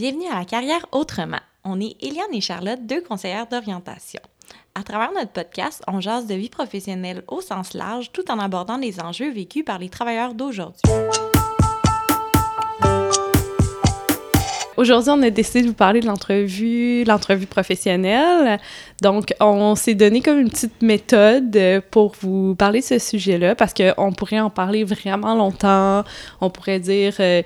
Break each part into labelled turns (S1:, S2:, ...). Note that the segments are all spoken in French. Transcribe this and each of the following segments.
S1: Bienvenue à la carrière autrement. On est Eliane et Charlotte, deux conseillères d'orientation. À travers notre podcast, on jase de vie professionnelle au sens large tout en abordant les enjeux vécus par les travailleurs d'aujourd'hui.
S2: Aujourd'hui, on a décidé de vous parler de l'entrevue, l'entrevue professionnelle. Donc, on s'est donné comme une petite méthode pour vous parler de ce sujet-là parce qu'on pourrait en parler vraiment longtemps. On pourrait dire euh,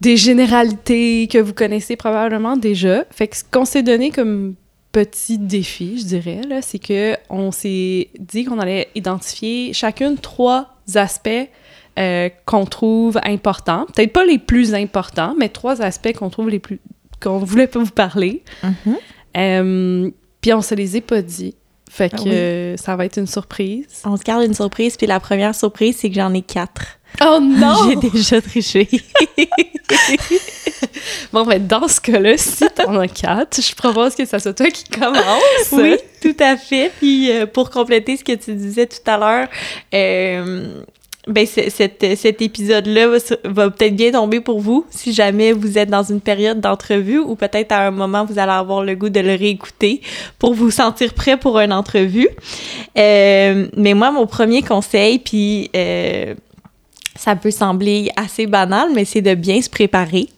S2: des généralités que vous connaissez probablement déjà. Fait que ce qu'on s'est donné comme petit défi, je dirais, là, c'est que on s'est dit qu'on allait identifier chacune trois aspects euh, qu'on trouve importants. Peut-être pas les plus importants, mais trois aspects qu'on trouve les plus qu'on voulait pas vous parler.
S1: Mm-hmm.
S2: Euh, puis on se les est pas dit. Fait
S1: Ah
S2: que
S1: oui.
S2: euh, ça va être une surprise.
S1: On se garde une surprise, puis la première surprise, c'est que j'en ai quatre.
S2: Oh non!
S1: J'ai déjà triché.
S2: bon, ben dans ce cas-là, si t'en as quatre, je propose que ça soit toi qui commence.
S1: oui, tout à fait. Puis euh, pour compléter ce que tu disais tout à l'heure, euh, ben c- cette- cet épisode-là va, peut-être bien tomber pour vous si jamais vous êtes dans une période d'entrevue ou peut-être à un moment vous allez avoir le goût de le réécouter pour vous sentir prêt pour une entrevue. Euh, mais moi, mon premier conseil, puis euh, ça peut sembler assez banal, mais c'est de bien se préparer.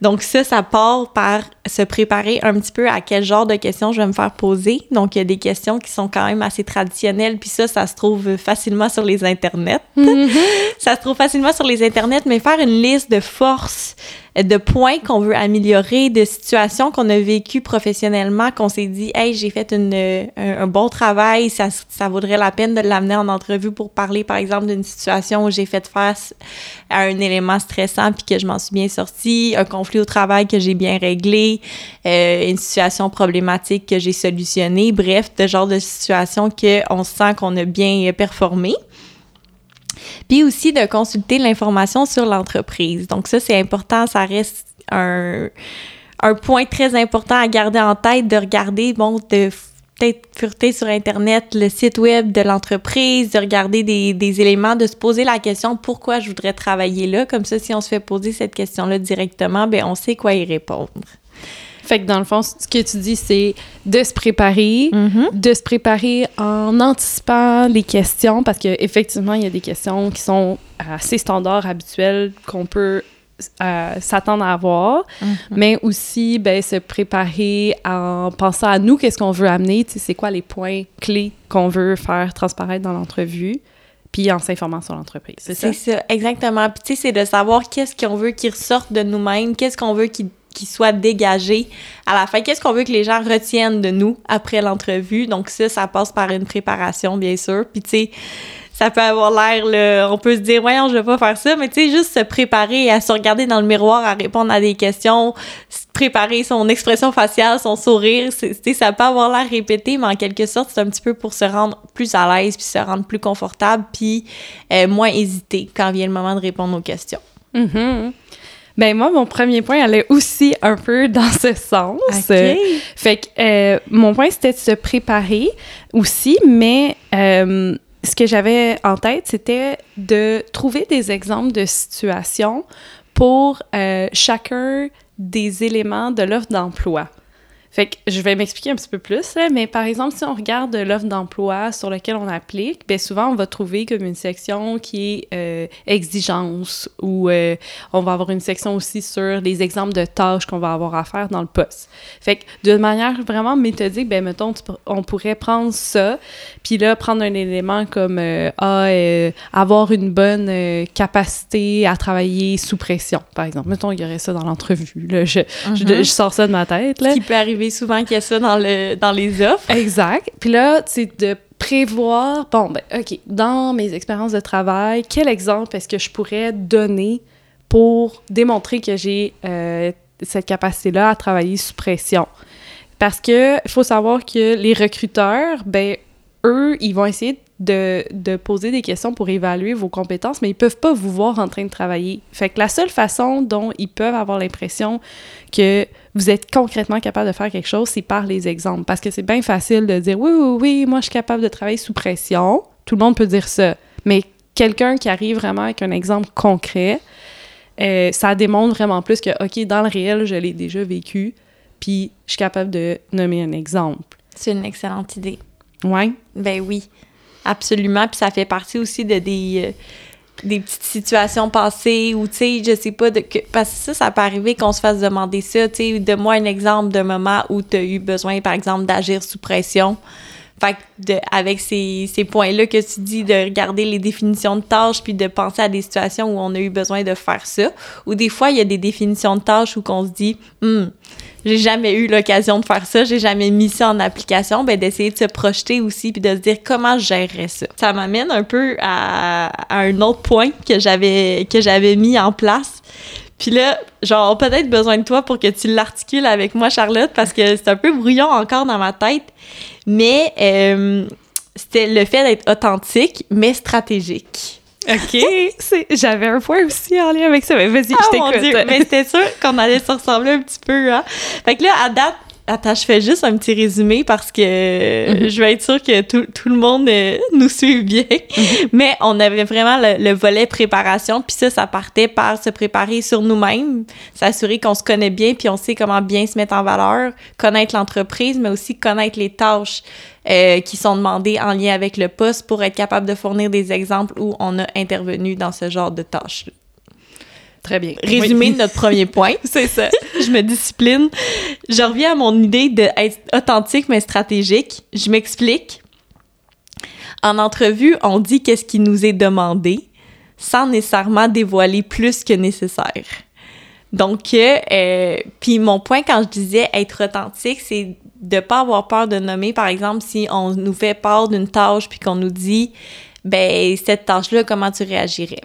S1: Donc ça, ça part par se préparer un petit peu à quel genre de questions je vais me faire poser. Donc il y a des questions qui sont quand même assez traditionnelles, puis ça, ça se trouve facilement sur les internets.
S2: Mhm.
S1: Ça se trouve facilement sur les internets, mais faire une liste de forces, de points qu'on veut améliorer, de situations qu'on a vécues professionnellement, qu'on s'est dit, hey, j'ai fait une, un, un bon travail, ça, ça vaudrait la peine de l'amener en entrevue pour parler, par exemple, d'une situation où j'ai fait face à un élément stressant puis que je m'en suis bien sortie, un conflit au travail que j'ai bien réglé, euh, une situation problématique que j'ai solutionnée, bref, de genre de situation qu'on sent qu'on a bien euh, performé. Puis aussi de consulter l'information sur l'entreprise. Donc ça, c'est important, ça reste un, un point très important à garder en tête, de regarder, bon, de peut-être fureter sur Internet le site web de l'entreprise, de regarder des, des éléments, de se poser la question pourquoi je voudrais travailler là? Comme ça, si on se fait poser cette question-là directement, ben on sait quoi y répondre.
S2: Fait que dans le fond, ce que tu dis, c'est de se préparer,
S1: Mm-hmm.
S2: de se préparer en anticipant les questions, parce qu'effectivement, il y a des questions qui sont assez standards, habituelles, qu'on peut euh, s'attendre à avoir, mais aussi ben, se préparer en pensant à nous, qu'est-ce qu'on veut amener, tu sais, c'est quoi les points clés qu'on veut faire transparaître dans l'entrevue, puis en s'informant sur l'entreprise. C'est ça?
S1: C'est ça, exactement. Puis tu sais, c'est de savoir qu'est-ce qu'on veut qui ressorte de nous-mêmes, qu'est-ce qu'on veut qui, qui soit dégagé à la fin, qu'est-ce qu'on veut que les gens retiennent de nous après l'entrevue? Donc ça, ça passe par une préparation, bien sûr. Puis tu sais, ça peut avoir l'air, on peut se dire, voyons, je vais pas faire ça, mais tu sais, juste se préparer à se regarder dans le miroir, à répondre à des questions, préparer son expression faciale, son sourire, tu sais, ça peut avoir l'air répété, mais en quelque sorte, c'est un petit peu pour se rendre plus à l'aise, puis se rendre plus confortable, puis euh, moins hésiter quand vient le moment de répondre aux questions.
S2: Mhm. Ben moi, mon premier point allait aussi un peu dans ce sens. Fait que euh, mon point, c'était de se préparer aussi, mais euh, ce que j'avais en tête, c'était de trouver des exemples de situations pour euh, chacun des éléments de l'offre d'emploi. Fait que je vais m'expliquer un petit peu plus, là, mais par exemple, si on regarde l'offre d'emploi sur laquelle on applique, bien souvent, on va trouver comme une section qui est euh, exigence ou euh, on va avoir une section aussi sur les exemples de tâches qu'on va avoir à faire dans le poste. Fait que de manière vraiment méthodique, ben mettons, tu on pourrait prendre ça, puis là, prendre un élément comme euh, ah, euh, avoir une bonne capacité à travailler sous pression, par exemple. Mettons, il y aurait ça dans l'entrevue. Là, je, je,
S1: Mhm.
S2: je sors ça de ma tête. Là.
S1: Ce qui peut arriver souvent qu'il y a ça dans, le, dans les offres.
S2: Exact. Puis là, c'est de prévoir, bon, ben, OK, dans mes expériences de travail, quel exemple est-ce que je pourrais donner pour démontrer que j'ai euh, cette capacité-là à travailler sous pression? Parce que faut savoir que les recruteurs, ben, eux, ils vont essayer de, de poser des questions pour évaluer vos compétences, mais ils peuvent pas vous voir en train de travailler. Fait que la seule façon dont ils peuvent avoir l'impression que vous êtes concrètement capable de faire quelque chose, c'est par les exemples. Parce que c'est bien facile de dire oui, oui, oui, moi je suis capable de travailler sous pression. Tout le monde peut dire ça. Mais quelqu'un qui arrive vraiment avec un exemple concret, euh, ça démontre vraiment plus que, OK, dans le réel, je l'ai déjà vécu, puis je suis capable de nommer un exemple.
S1: C'est une excellente idée.
S2: Ouais.
S1: Ben oui, absolument. Puis ça fait partie aussi de des, euh, des petites situations passées ou, tu sais, je sais pas, de, que, parce que ça, ça peut arriver qu'on se fasse demander ça, tu sais, de moi un exemple d'un moment où tu as eu besoin, par exemple, d'agir sous pression. Fait que de, avec ces, ces points-là que tu dis, de regarder les définitions de tâches puis de penser à des situations où on a eu besoin de faire ça. Ou des fois, il y a des définitions de tâches où qu'on se dit, hum, j'ai jamais eu l'occasion de faire ça, j'ai jamais mis ça en application, ben d'essayer de se projeter aussi puis de se dire comment je gérerais ça. Ça m'amène un peu à, à, un autre point que j'avais que j'avais mis en place. Puis là, genre, peut-être besoin de toi pour que tu l'articules avec moi, Charlotte, parce que c'est un peu brouillon encore dans ma tête. Mais euh, c'était le fait d'être authentique, mais stratégique.
S2: OK. J'avais un point aussi en lien avec ça. Mais vas-y, je
S1: ah, t'écoute. Mais c'était sûr qu'on allait se ressembler un petit peu. Hein? Fait que là, à date, Attends, je fais juste un petit résumé parce que mhm. je veux être sûre que tout, tout le monde euh, nous suive bien. Mhm. Mais on avait vraiment le, volet préparation, puis ça, ça partait par se préparer sur nous-mêmes, s'assurer qu'on se connaît bien, puis on sait comment bien se mettre en valeur, connaître l'entreprise, mais aussi connaître les tâches euh, qui sont demandées en lien avec le poste pour être capable de fournir des exemples où on a intervenu dans ce genre de tâches.
S2: Très bien.
S1: Résumé de notre premier point.
S2: C'est ça.
S1: Je me discipline. Je reviens à mon idée d'être authentique mais stratégique. Je m'explique. En entrevue, on dit qu'est-ce qui nous est demandé sans nécessairement dévoiler plus que nécessaire. Donc, euh, puis mon point quand je disais être authentique, c'est de pas avoir peur de nommer, par exemple, si on nous fait part d'une tâche puis qu'on nous dit, ben cette tâche-là, comment tu réagirais?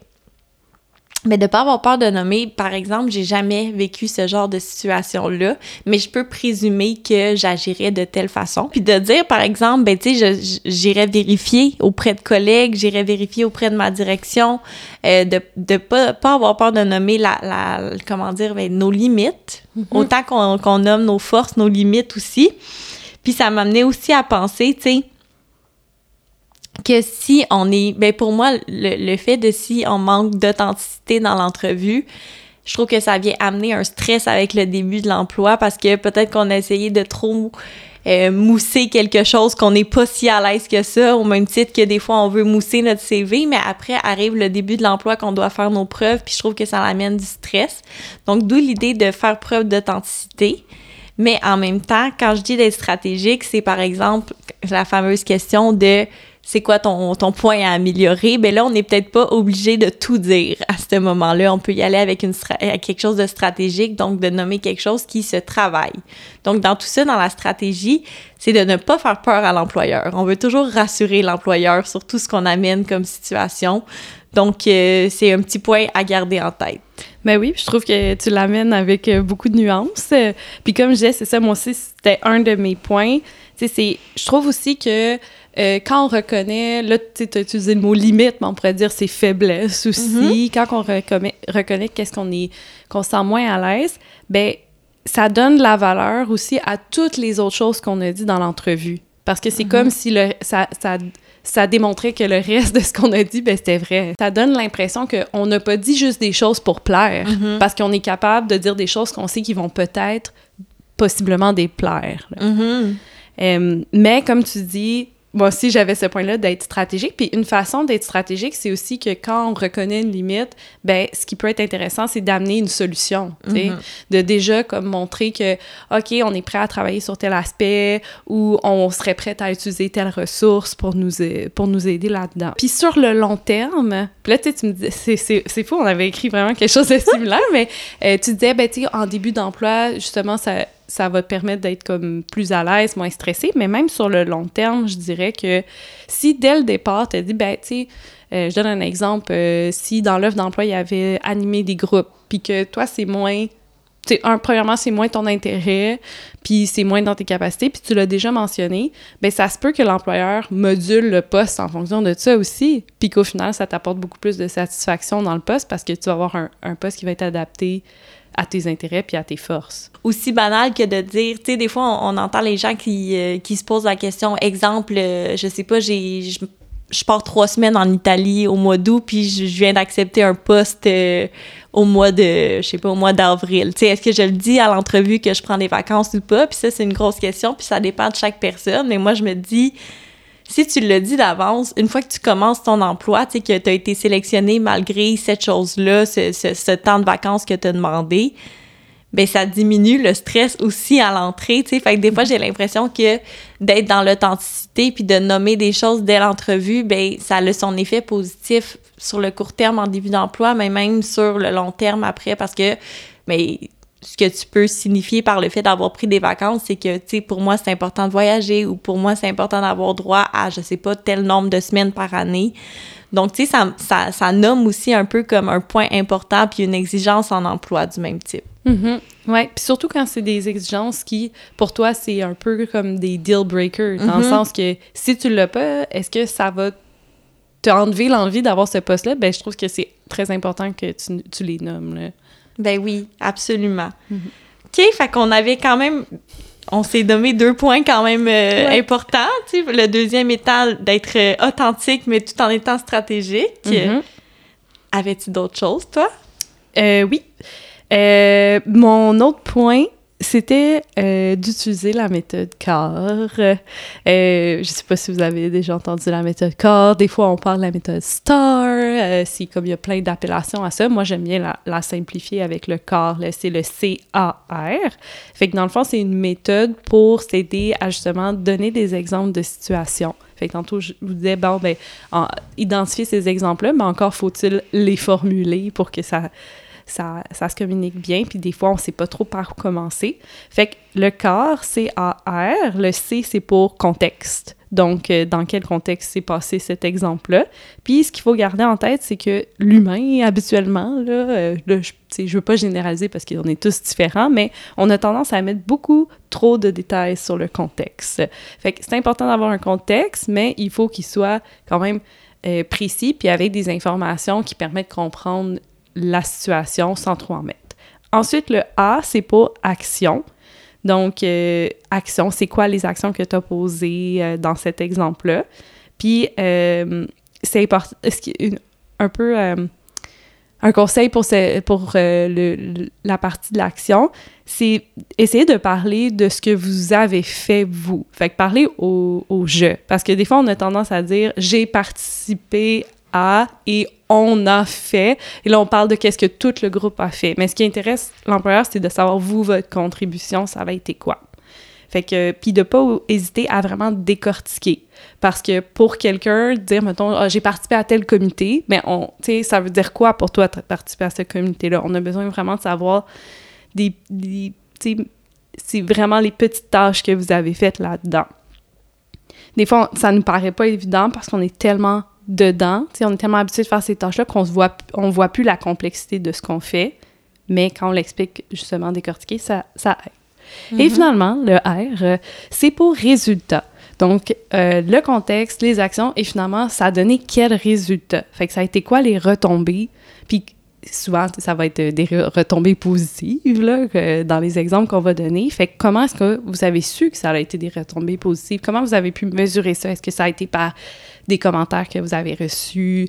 S1: Mais de pas avoir peur de nommer, par exemple, j'ai jamais vécu ce genre de situation-là, mais je peux présumer que j'agirais de telle façon. Puis de dire, par exemple, ben tu sais, j'irais vérifier auprès de collègues, j'irais vérifier auprès de ma direction, euh, de de pas, pas avoir peur de nommer la, la comment dire, ben, nos limites, mm-hmm. autant qu'on qu'on nomme nos forces, nos limites aussi. Puis ça m'amenait aussi à penser, tu sais, que si on est, ben pour moi, le, fait de si on manque d'authenticité dans l'entrevue, je trouve que ça vient amener un stress avec le début de l'emploi parce que peut-être qu'on a essayé de trop euh, mousser quelque chose qu'on n'est pas si à l'aise que ça, au même titre que des fois on veut mousser notre CV, mais après arrive le début de l'emploi qu'on doit faire nos preuves, puis je trouve que ça amène du stress. Donc d'où l'idée de faire preuve d'authenticité. Mais en même temps, quand je dis d'être stratégique, c'est par exemple la fameuse question de c'est quoi ton, ton point à améliorer, ben là, on n'est peut-être pas obligé de tout dire à ce moment-là. On peut y aller avec, une quelque chose de stratégique, donc de nommer quelque chose qui se travaille. Donc, dans tout ça, dans la stratégie, c'est de ne pas faire peur à l'employeur. On veut toujours rassurer l'employeur sur tout ce qu'on amène comme situation. Donc, euh, c'est un petit point à garder en tête.
S2: Ben oui, je trouve que tu l'amènes avec euh, beaucoup de nuances. Puis comme je disais, c'est ça, moi aussi, c'était un de mes points. Tu sais, je trouve aussi que euh, quand on reconnaît, là, tu as utilisé le mot limite, mais on pourrait dire c'est faiblesse aussi. Mm-hmm. Quand on reconnaît, reconnaît qu'est-ce qu'on est, qu'on se sent moins à l'aise, ben ça donne de la valeur aussi à toutes les autres choses qu'on a dit dans l'entrevue. Parce que c'est mm-hmm. comme si le, ça, ça, ça démontrait que le reste de ce qu'on a dit, ben, c'était vrai. Ça donne l'impression qu'on n'a pas dit juste des choses pour plaire, mm-hmm. parce qu'on est capable de dire des choses qu'on sait qui vont peut-être, possiblement déplaire. Euh, mais comme tu dis, moi aussi, j'avais ce point-là d'être stratégique. Puis une façon d'être stratégique, c'est aussi que quand on reconnaît une limite, ben ce qui peut être intéressant, c'est d'amener une solution. Mm-hmm. De déjà comme montrer que, OK, on est prêt à travailler sur tel aspect ou on serait prêt à utiliser telle ressource pour nous, pour nous aider là-dedans. Puis sur le long terme, puis là, tu me disais, c'est fou, on avait écrit vraiment quelque chose de similaire, mais euh, tu disais, ben, tu sais, en début d'emploi, justement, ça ça va te permettre d'être comme plus à l'aise, moins stressé. Mais même sur le long terme, je dirais que si dès le départ, tu as dit, ben, tu sais, euh, je donne un exemple, euh, si dans l'œuvre d'emploi, il y avait animé des groupes, puis que toi, c'est moins. Un, premièrement, c'est moins ton intérêt, puis c'est moins dans tes capacités, puis tu l'as déjà mentionné, ben ça se peut que l'employeur module le poste en fonction de ça aussi, puis qu'au final, ça t'apporte beaucoup plus de satisfaction dans le poste parce que tu vas avoir un, un poste qui va être adapté à tes intérêts puis à tes forces.
S1: Aussi banal que de dire, tu sais, des fois, on, entend les gens qui, euh, qui se posent la question, exemple, euh, je sais pas, j'ai je pars trois semaines en Italie au mois d'août, puis je, viens d'accepter un poste euh, au mois de, je sais pas, au mois d'avril. Tu sais, est-ce que je le dis à l'entrevue que je prends des vacances ou pas? Puis ça, c'est une grosse question, puis ça dépend de chaque personne. Mais moi, je me dis, si tu le dis d'avance, une fois que tu commences ton emploi, tu sais, que tu as été sélectionné malgré cette chose-là, ce, ce, ce, temps de vacances que tu as demandé, ben ça diminue le stress aussi à l'entrée, tu sais. Fait que des fois, j'ai l'impression que d'être dans l'authenticité puis de nommer des choses dès l'entrevue, ben ça a son effet positif sur le court terme en début d'emploi, mais même sur le long terme après, parce que, mais ce que tu peux signifier par le fait d'avoir pris des vacances, c'est que, tu sais, pour moi, c'est important de voyager ou pour moi, c'est important d'avoir droit à, je sais pas, tel nombre de semaines par année. Donc, tu sais, ça, ça, ça, nomme aussi un peu comme un point important puis une exigence en emploi du même type.
S2: Mm-hmm. Oui, puis surtout quand c'est des exigences qui, pour toi, c'est un peu comme des deal breakers, dans le mm-hmm. sens que si tu l'as pas, est-ce que ça va te enlever l'envie d'avoir ce poste-là? Ben, je trouve que c'est très important que tu, tu les nommes. Là.
S1: Ben oui, absolument. Mm-hmm. OK, fait qu'on avait quand même on s'est donné deux points quand même euh, importants. Tu sais, le deuxième étant d'être euh, authentique, mais tout en étant stratégique. Avais-tu d'autres choses, toi?
S2: Euh, oui. Euh, mon autre point, c'était euh, d'utiliser la méthode CAR. Euh, je sais pas si vous avez déjà entendu la méthode CAR. Des fois, on parle de la méthode STAR. Euh, comme il y a plein d'appellations à ça, moi, j'aime bien la, la, simplifier avec le CAR. C'est le C-A-R. Fait que dans le fond, c'est une méthode pour s'aider à justement donner des exemples de situations. Fait que tantôt, je vous disais, bon, ben, identifier ces exemples-là, mais encore faut-il les formuler pour que ça, ça, ça se communique bien, puis des fois, on ne sait pas trop par où commencer. Fait que le corps, c'est A-R, le C, c'est pour contexte. Donc, euh, dans quel contexte s'est passé cet exemple-là? Puis, ce qu'il faut garder en tête, c'est que l'humain, habituellement, là, euh, je ne veux pas généraliser parce qu'on est tous différents, mais on a tendance à mettre beaucoup trop de détails sur le contexte. Fait que c'est important d'avoir un contexte, mais il faut qu'il soit quand même euh, précis, puis avec des informations qui permettent de comprendre la situation sans trop en mettre. Ensuite, le A, c'est pour action. Donc, euh, action, c'est quoi les actions que tu as posées euh, dans cet exemple-là? Puis, euh, c'est important, un peu un conseil pour, pour la partie de l'action, c'est essayer de parler de ce que vous avez fait vous. Fait parler au, au jeu. Parce que des fois, on a tendance à dire j'ai participé et on a fait. Et là, on parle de qu'est-ce que tout le groupe a fait. Mais ce qui intéresse l'employeur, c'est de savoir, vous, votre contribution, ça va été quoi? Fait que, puis de pas hésiter à vraiment décortiquer. Parce que pour quelqu'un, dire, mettons, ah, j'ai participé à tel comité, mais on, tu sais, ça veut dire quoi pour toi de participer à ce comité-là? On a besoin vraiment de savoir des, c'est vraiment les petites tâches que vous avez faites là-dedans. Des fois, ça ne nous paraît pas évident parce qu'on est tellement dedans. on est tellement habitué de faire ces tâches-là qu'on ne voit, on voit plus la complexité de ce qu'on fait. Mais quand on l'explique justement décortiquer, ça, ça aide. Et mhm. finalement, le R, euh, c'est pour résultat. Donc, euh, le contexte, les actions, et finalement, ça a donné quel résultat? Fait que ça a été quoi les retombées? Puis souvent, ça va être des retombées positives dans les exemples qu'on va donner. Fait comment est-ce que vous avez su que ça a été des retombées positives? Comment vous avez pu mesurer ça? Est-ce que ça a été par des commentaires que vous avez reçus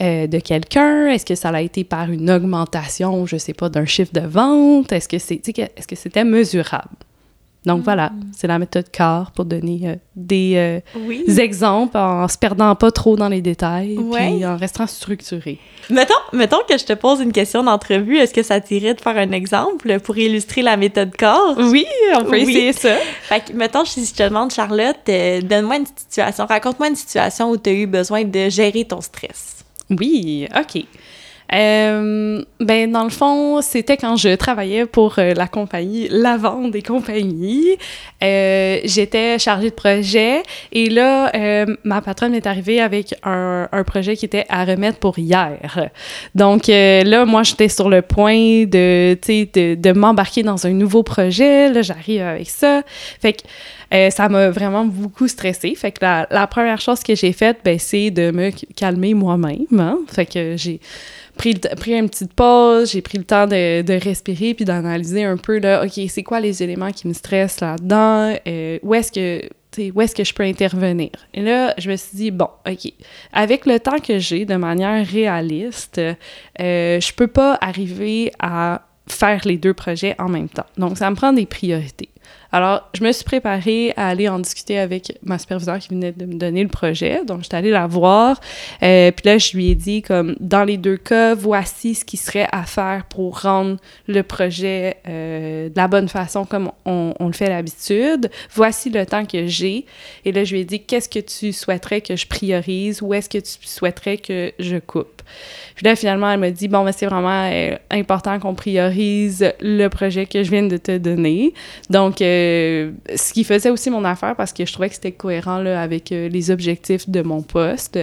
S2: euh, de quelqu'un? Est-ce que ça a été par une augmentation, je sais pas, d'un chiffre de vente? Est-ce que c'est, est-ce que c'était mesurable? Donc voilà, mm. c'est la méthode CAR pour donner euh, des euh, exemples en se perdant pas trop dans les détails, puis en restant structuré.
S1: Mettons, mettons que je te pose une question d'entrevue, est-ce que ça t'irait de faire un exemple pour illustrer la méthode CAR?
S2: Oui, on peut essayer ça.
S1: Fait que, mettons, si je te demande, Charlotte, euh, donne-moi une situation, raconte-moi une situation où tu as eu besoin de gérer ton stress.
S2: Oui, OK. Euh, ben, dans le fond, c'était quand je travaillais pour euh, la compagnie La Vente et compagnie. Euh, J'étais chargée de projet et là, euh, ma patronne est arrivée avec un, un, projet qui était à remettre pour hier. Donc là, moi, j'étais sur le point de, de, de m'embarquer dans un nouveau projet. Là, j'arrive avec ça. Fait que ça m'a vraiment beaucoup stressée. Fait que la, la première chose que j'ai faite, ben, c'est de me calmer moi-même. Hein. Fait que j'ai pris, pris une petite pause, j'ai pris le temps de, de respirer puis d'analyser un peu, là, OK, c'est quoi les éléments qui me stressent là-dedans? Euh, où est-ce que où est-ce que je peux intervenir? Et là, je me suis dit, bon, OK, avec le temps que j'ai, de manière réaliste, euh, je peux pas arriver à faire les deux projets en même temps. Donc, ça me prend des priorités. Alors, je me suis préparée à aller en discuter avec ma superviseure qui venait de me donner le projet. Donc, j'étais allée la voir. Euh, puis là, je lui ai dit, comme, dans les deux cas, voici ce qui serait à faire pour rendre le projet euh, de la bonne façon comme on, le fait d'habitude. Voici le temps que j'ai. Et là, je lui ai dit, qu'est-ce que tu souhaiterais que je priorise? Où est-ce que tu souhaiterais que je coupe? Puis là, finalement, elle m'a dit, bon, mais c'est vraiment euh, important qu'on priorise le projet que je viens de te donner. Donc, euh, ce qui faisait aussi mon affaire parce que je trouvais que c'était cohérent là, avec euh, les objectifs de mon poste.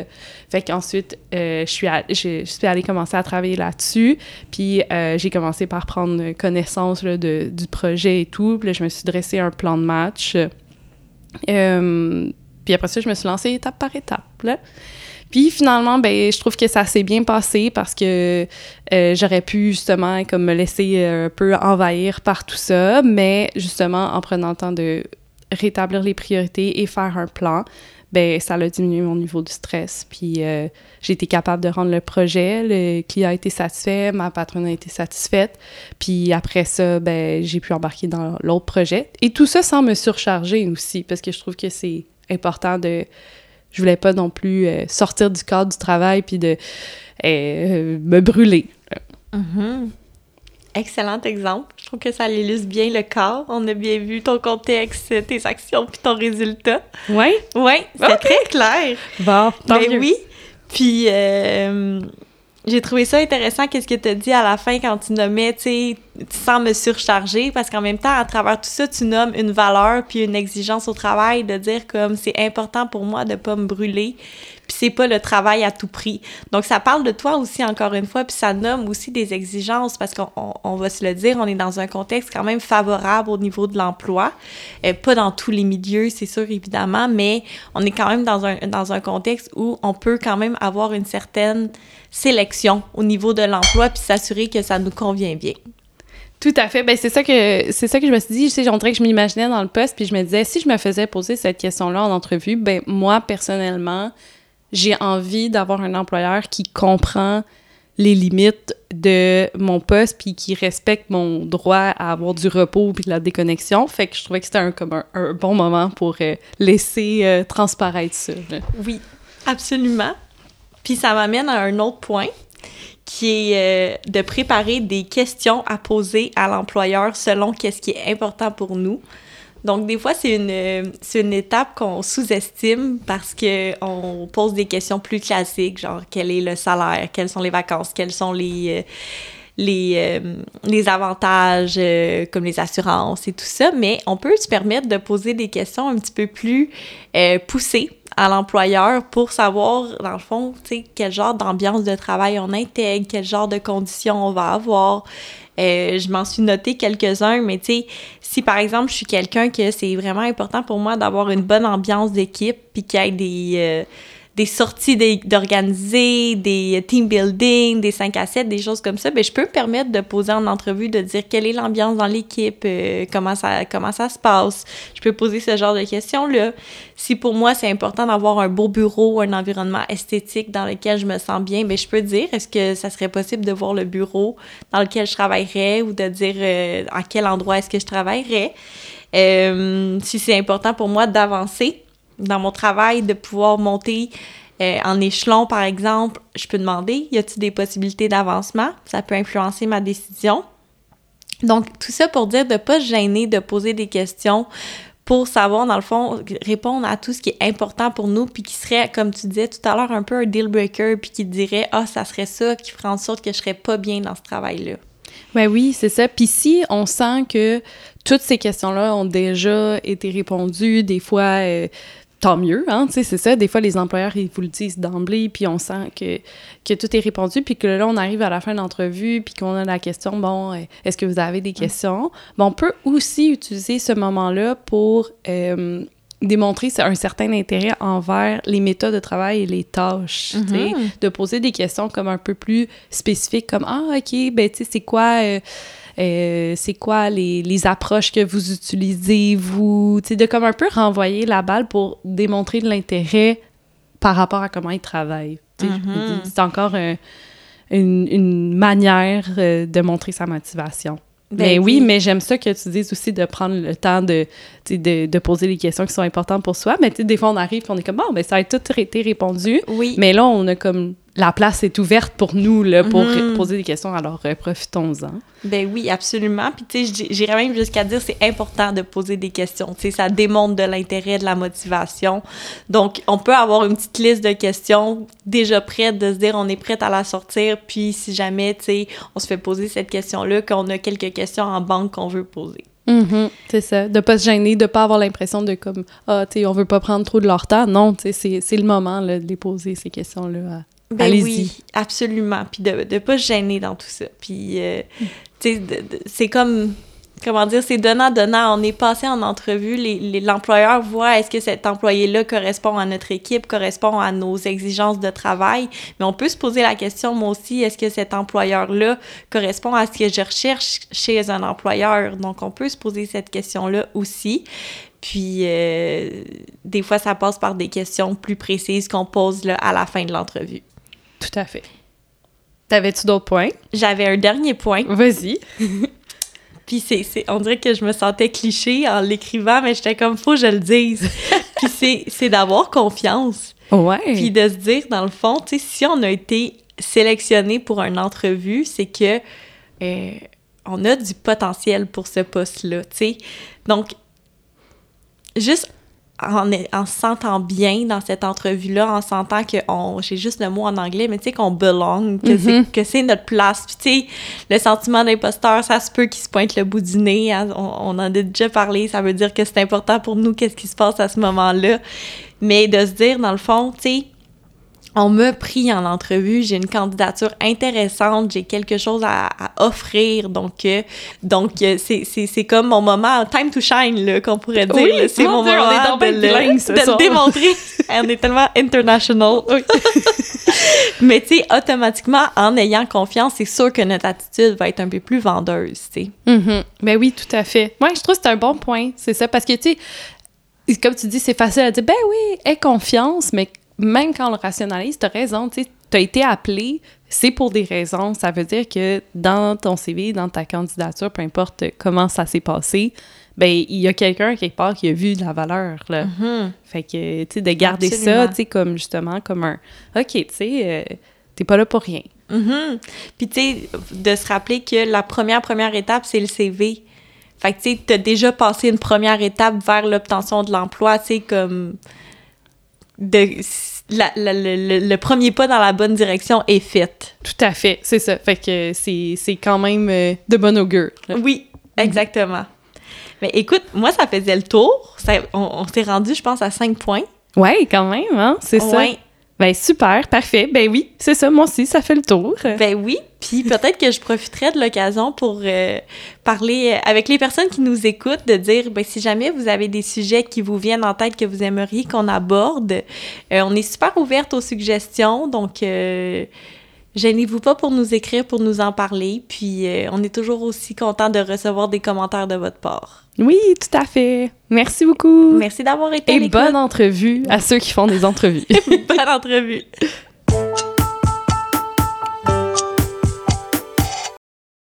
S2: Fait qu'ensuite, je, suis je, suis allée commencer à travailler là-dessus. Puis j'ai commencé par prendre connaissance de, du projet et tout. Puis là, je me suis dressé un plan de match. puis après ça, je me suis lancée étape par étape. Puis finalement, ben, je trouve que ça s'est bien passé parce que euh, j'aurais pu justement comme me laisser euh, un peu envahir par tout ça, mais justement en prenant le temps de rétablir les priorités et faire un plan, ben ça a diminué mon niveau de stress. Puis euh, j'ai été capable de rendre le projet, le client a été satisfait, ma patronne a été satisfaite. Puis après ça, ben j'ai pu embarquer dans l'autre projet. Et tout ça sans me surcharger aussi, parce que je trouve que c'est important de je voulais pas non plus euh, sortir du cadre du travail puis de euh, me brûler.
S1: Mm-hmm. Excellent exemple. Je trouve que ça illustre bien le corps. On a bien vu ton contexte, tes actions puis ton résultat.
S2: Oui?
S1: Oui, c'est très clair.
S2: Bon, tant
S1: ben oui. Puis, euh, j'ai trouvé ça intéressant, qu'est-ce que tu as dit à la fin quand tu nommais, tu sais, sans me surcharger, parce qu'en même temps, à travers tout ça, tu nommes une valeur puis une exigence au travail de dire comme c'est important pour moi de pas me brûler, puis c'est pas le travail à tout prix. Donc, ça parle de toi aussi, encore une fois, puis ça nomme aussi des exigences, parce qu'on on, va se le dire, on est dans un contexte quand même favorable au niveau de l'emploi. Euh, pas dans tous les milieux, c'est sûr, évidemment, mais on est quand même dans un, dans un contexte où on peut quand même avoir une certaine sélection au niveau de l'emploi puis s'assurer que ça nous convient bien.
S2: Tout à fait. Ben c'est ça que c'est ça que je me suis dit. Tu sais, que je m'imaginais dans le poste, puis je me disais si je me faisais poser cette question-là en entrevue, ben moi personnellement, j'ai envie d'avoir un employeur qui comprend les limites de mon poste puis qui respecte mon droit à avoir du repos puis de la déconnexion. Fait que je trouvais que c'était un, comme un, bon moment pour euh, laisser euh, transparaître ça.
S1: Oui, absolument. Puis ça m'amène à un autre point qui est euh, de préparer des questions à poser à l'employeur selon qu'est-ce qui est important pour nous. Donc, des fois, c'est une, une étape qu'on sous-estime parce qu'on pose des questions plus classiques, genre quel est le salaire, quelles sont les vacances, quels sont les, euh, les, euh, les avantages comme les assurances et tout ça, mais on peut se permettre de poser des questions un petit peu plus poussées à l'employeur pour savoir, dans le fond, quel genre d'ambiance de travail on intègre, quel genre de conditions on va avoir. Euh, je m'en suis noté quelques-uns, mais tu sais, si par exemple je suis quelqu'un que c'est vraiment important pour moi d'avoir une bonne ambiance d'équipe, puis qu'il y ait des... Euh, des sorties d'organiser, des team building, des 5 à 7, des choses comme ça, ben, je peux me permettre de poser en entrevue, de dire quelle est l'ambiance dans l'équipe, euh, comment, ça, comment ça se passe. Je peux poser ce genre de questions-là. Si pour moi, c'est important d'avoir un beau bureau, un environnement esthétique dans lequel je me sens bien, ben, je peux dire, est-ce que ça serait possible de voir le bureau dans lequel je travaillerais ou de dire euh, à quel endroit est-ce que je travaillerais? Euh, si c'est important pour moi d'avancer, dans mon travail de pouvoir monter euh, en échelon, par exemple, je peux demander, y a-t-il des possibilités d'avancement? Ça peut influencer ma décision. Donc, tout ça pour dire de ne pas se gêner de poser des questions pour savoir, dans le fond, répondre à tout ce qui est important pour nous, puis qui serait, comme tu disais tout à l'heure, un peu un deal breaker, puis qui dirait, ah, ça serait ça qui ferait en sorte que je serais pas bien dans ce travail-là.
S2: Ben oui, c'est ça. Puis si on sent que toutes ces questions-là ont déjà été répondues, des fois, euh, tant mieux, hein, tu sais, c'est ça. Des fois, les employeurs, ils vous le disent d'emblée, puis on sent que, que tout est répondu, puis que là, on arrive à la fin de l'entrevue, puis qu'on a la question, bon, euh, est-ce que vous avez des questions? Bon, on peut aussi utiliser ce moment-là pour euh, démontrer un certain intérêt envers les méthodes de travail et les tâches, tu sais, mm-hmm. de poser des questions comme un peu plus spécifiques, comme, ah, OK, ben, tu sais, c'est quoi... Euh, euh, c'est quoi les, les, approches que vous utilisez, vous, tu sais, de comme un peu renvoyer la balle pour démontrer de l'intérêt par rapport à comment ils travaillent. Mm-hmm. C'est encore une, une, manière de montrer sa motivation. Ben mais oui, mais j'aime ça que tu dises aussi de prendre le temps de, de, de, poser les questions qui sont importantes pour soi. Mais des fois, on arrive et on est comme, bon, ben, ça a tout été répondu.
S1: Oui.
S2: Mais là, on a comme la place est ouverte pour nous là, pour mhm. poser des questions, alors euh, profitons-en.
S1: Ben oui, absolument. Puis tu sais, j'irais même jusqu'à dire c'est important de poser des questions. Tu sais, ça démontre de l'intérêt, de la motivation. Donc, on peut avoir une petite liste de questions déjà prête, de se dire on est prête à la sortir. Puis si jamais, tu sais, on se fait poser cette question-là, qu'on a quelques questions en banque qu'on veut poser.
S2: Mm-hmm. c'est ça. De pas se gêner, de pas avoir l'impression de comme ah, tu sais, on veut pas prendre trop de leur temps. Non, tu sais, c'est le moment là, de les poser ces questions-là
S1: ben oui, absolument. Puis de ne pas se gêner dans tout ça. Puis, euh, tu sais, c'est comme, comment dire, c'est donnant-donnant. On est passé en entrevue, l'employeur voit est-ce que cet employé-là correspond à notre équipe, correspond à nos exigences de travail? Mais on peut se poser la question, moi aussi, est-ce que cet employeur-là correspond à ce que je recherche chez un employeur? Donc, on peut se poser cette question-là aussi. Puis, euh, des fois, ça passe par des questions plus précises qu'on pose là, à la fin de l'entrevue.
S2: Tout à fait. T'avais-tu d'autres points?
S1: J'avais un dernier point.
S2: Vas-y.
S1: Puis c'est, on dirait que je me sentais cliché en l'écrivant, mais j'étais comme, faut que je le dise. Puis c'est, c'est d'avoir confiance.
S2: Ouais.
S1: Puis de se dire, dans le fond, tu sais, si on a été sélectionné pour une entrevue, c'est que euh, on a du potentiel pour ce poste-là, tu sais. Donc, juste en, en se sentant bien dans cette entrevue-là, en sentant que on, j'ai juste le mot en anglais, mais tu sais, qu'on belong, que, c'est, mm-hmm. que c'est notre place. Puis tu sais, le sentiment d'imposteur, ça se peut qu'il se pointe le bout du nez. Hein. on, on, en a déjà parlé, ça veut dire que c'est important pour nous, qu'est-ce qui se passe à ce moment-là. Mais de se dire, dans le fond, tu sais, on m'a pris en entrevue, j'ai une candidature intéressante, j'ai quelque chose à, offrir, donc euh, donc euh, c'est, c'est, c'est comme mon moment time to shine là qu'on pourrait dire,
S2: oui,
S1: c'est
S2: mon, moment on est de, le,
S1: de démontrer. on est tellement international. Mais tu sais automatiquement en ayant confiance, c'est sûr que notre attitude va être un peu plus vendeuse, tu sais.
S2: Mm-hmm. Ben oui, tout à fait. Moi, je trouve que c'est un bon point, c'est ça parce que tu sais comme tu dis, c'est facile à dire, ben oui, aie confiance, mais même quand on le rationalise, tu as raison, tu as été appelé, c'est pour des raisons. Ça veut dire que dans ton CV, dans ta candidature, peu importe comment ça s'est passé, ben il y a quelqu'un quelque part qui a vu de la valeur là. Mm-hmm. Fait que tu sais de garder ça, tu sais comme justement comme un OK, tu sais euh, t'es pas là pour rien.
S1: Mm-hmm. Puis tu sais de se rappeler que la première première étape c'est le CV. Fait que tu sais t'as déjà passé une première étape vers l'obtention de l'emploi, tu sais comme de le, premier pas dans la bonne direction est fait.
S2: Tout à fait, c'est ça. Fait que c'est quand même euh, de bon augure.
S1: Oui, exactement. Mais écoute, moi, ça faisait le tour. on, s'est rendu, je pense, à cinq points.
S2: Oui, quand même, hein? C'est ça. Ben super, parfait. Ben oui, c'est ça, moi aussi, ça fait le tour.
S1: Ben oui, puis peut-être que je profiterai de l'occasion pour euh, parler avec les personnes qui nous écoutent, de dire, ben si jamais vous avez des sujets qui vous viennent en tête que vous aimeriez qu'on aborde, euh, on est super ouverte aux suggestions, donc... Euh, Gênez-vous pas pour nous écrire, pour nous en parler. Puis euh, on est toujours aussi content de recevoir des commentaires de votre part.
S2: Oui, tout à fait. Merci beaucoup.
S1: Merci d'avoir été
S2: Et bonne entrevue à ceux qui font des entrevues.
S1: bonne entrevue.